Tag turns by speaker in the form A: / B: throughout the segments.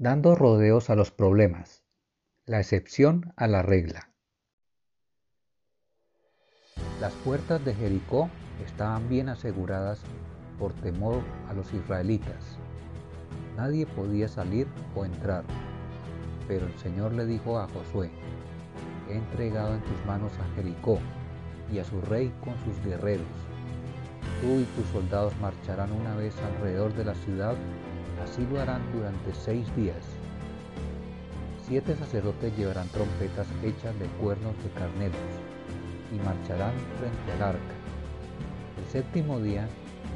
A: dando rodeos a los problemas, la excepción a la regla. Las puertas de Jericó estaban bien aseguradas por temor a los israelitas. Nadie podía salir o entrar, pero el Señor le dijo a Josué, he entregado en tus manos a Jericó y a su rey con sus guerreros. Tú y tus soldados marcharán una vez alrededor de la ciudad Así lo harán durante seis días. Siete sacerdotes llevarán trompetas hechas de cuernos de carneros y marcharán frente al arca. El séptimo día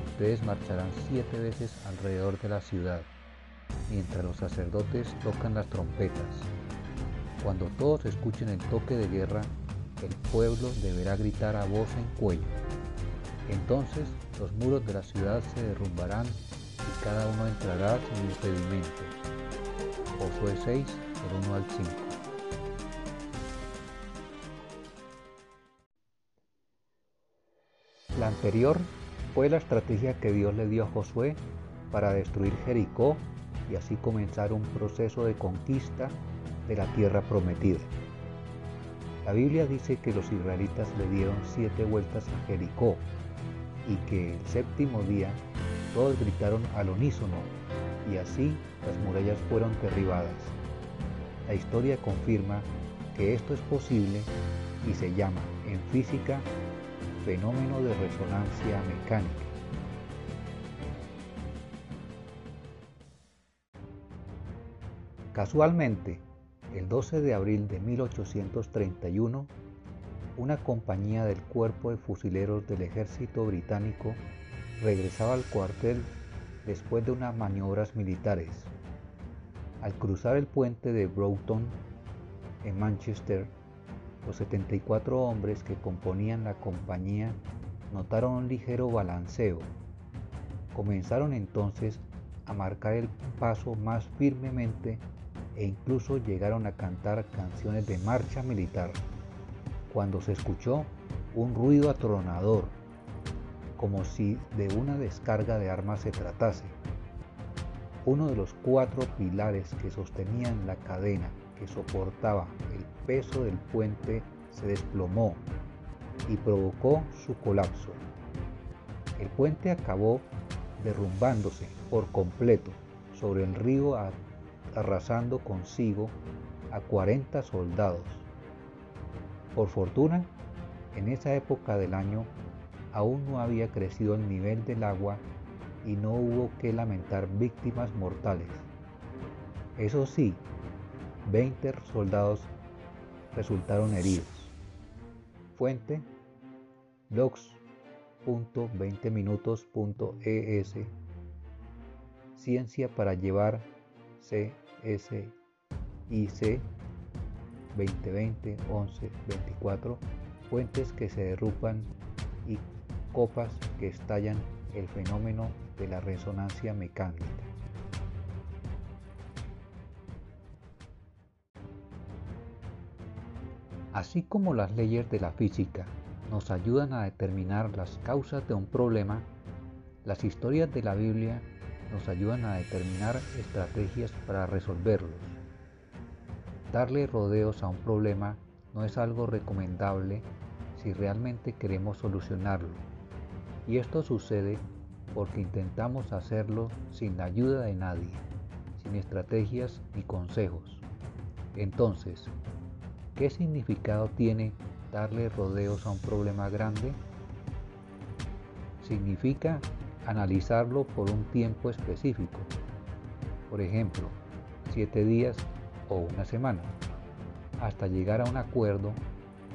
A: ustedes marcharán siete veces alrededor de la ciudad, mientras los sacerdotes tocan las trompetas. Cuando todos escuchen el toque de guerra, el pueblo deberá gritar a voz en cuello. Entonces los muros de la ciudad se derrumbarán cada uno entrará sin impedimento. Josué 6, del 1 al 5. La anterior fue la estrategia que Dios le dio a Josué para destruir Jericó y así comenzar un proceso de conquista de la tierra prometida. La Biblia dice que los israelitas le dieron siete vueltas a Jericó y que el séptimo día todos gritaron al unísono y así las murallas fueron derribadas. La historia confirma que esto es posible y se llama en física fenómeno de resonancia mecánica. Casualmente, el 12 de abril de 1831, una compañía del Cuerpo de Fusileros del Ejército Británico regresaba al cuartel después de unas maniobras militares. Al cruzar el puente de Broughton en Manchester, los 74 hombres que componían la compañía notaron un ligero balanceo. Comenzaron entonces a marcar el paso más firmemente e incluso llegaron a cantar canciones de marcha militar, cuando se escuchó un ruido atronador como si de una descarga de armas se tratase. Uno de los cuatro pilares que sostenían la cadena que soportaba el peso del puente se desplomó y provocó su colapso. El puente acabó derrumbándose por completo sobre el río arrasando consigo a 40 soldados. Por fortuna, en esa época del año aún no había crecido el nivel del agua y no hubo que lamentar víctimas mortales. Eso sí, 20 soldados resultaron heridos. Fuente logs.20minutos.es Ciencia para llevar CSIC 2020 11 24 fuentes que se derrumban y copas que estallan el fenómeno de la resonancia mecánica. Así como las leyes de la física nos ayudan a determinar las causas de un problema, las historias de la Biblia nos ayudan a determinar estrategias para resolverlos. Darle rodeos a un problema no es algo recomendable si realmente queremos solucionarlo y esto sucede porque intentamos hacerlo sin la ayuda de nadie, sin estrategias ni consejos. Entonces, ¿qué significado tiene darle rodeos a un problema grande? Significa analizarlo por un tiempo específico, por ejemplo, siete días o una semana, hasta llegar a un acuerdo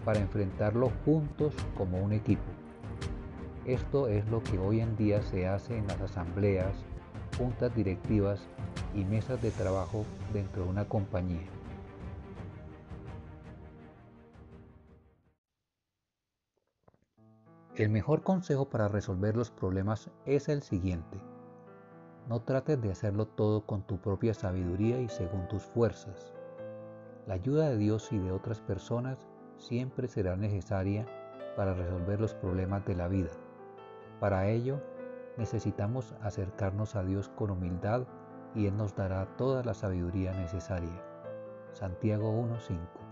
A: para enfrentarlo juntos como un equipo. Esto es lo que hoy en día se hace en las asambleas, juntas directivas y mesas de trabajo dentro de una compañía. El mejor consejo para resolver los problemas es el siguiente. No trates de hacerlo todo con tu propia sabiduría y según tus fuerzas. La ayuda de Dios y de otras personas siempre será necesaria para resolver los problemas de la vida. Para ello, necesitamos acercarnos a Dios con humildad y Él nos dará toda la sabiduría necesaria. Santiago 1.5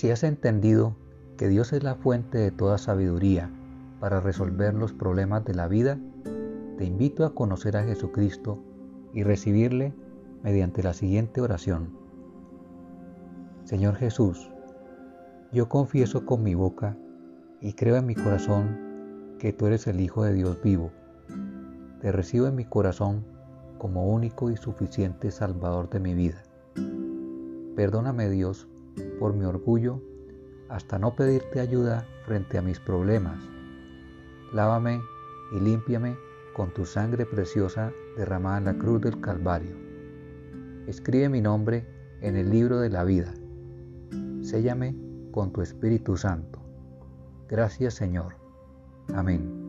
A: Si has entendido que Dios es la fuente de toda sabiduría para resolver los problemas de la vida, te invito a conocer a Jesucristo y recibirle mediante la siguiente oración. Señor Jesús, yo confieso con mi boca y creo en mi corazón que tú eres el Hijo de Dios vivo. Te recibo en mi corazón como único y suficiente Salvador de mi vida. Perdóname Dios por mi orgullo hasta no pedirte ayuda frente a mis problemas. Lávame y límpiame con tu sangre preciosa derramada en la cruz del Calvario. Escribe mi nombre en el libro de la vida. Séllame con tu Espíritu Santo. Gracias Señor. Amén.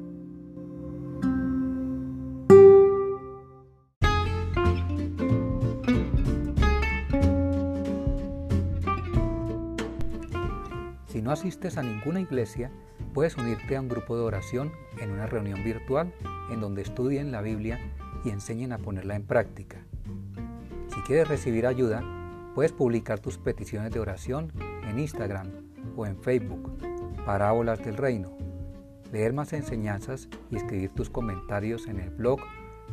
A: Si no asistes a ninguna iglesia, puedes unirte a un grupo de oración en una reunión virtual en donde estudien la Biblia y enseñen a ponerla en práctica. Si quieres recibir ayuda, puedes publicar tus peticiones de oración en Instagram o en Facebook, Parábolas del Reino, leer más enseñanzas y escribir tus comentarios en el blog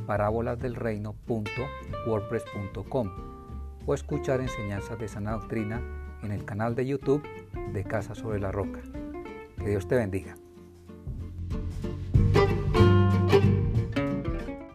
A: parábolasdelreino.wordpress.com o escuchar enseñanzas de sana doctrina en el canal de YouTube de Casa sobre la Roca. Que Dios te bendiga.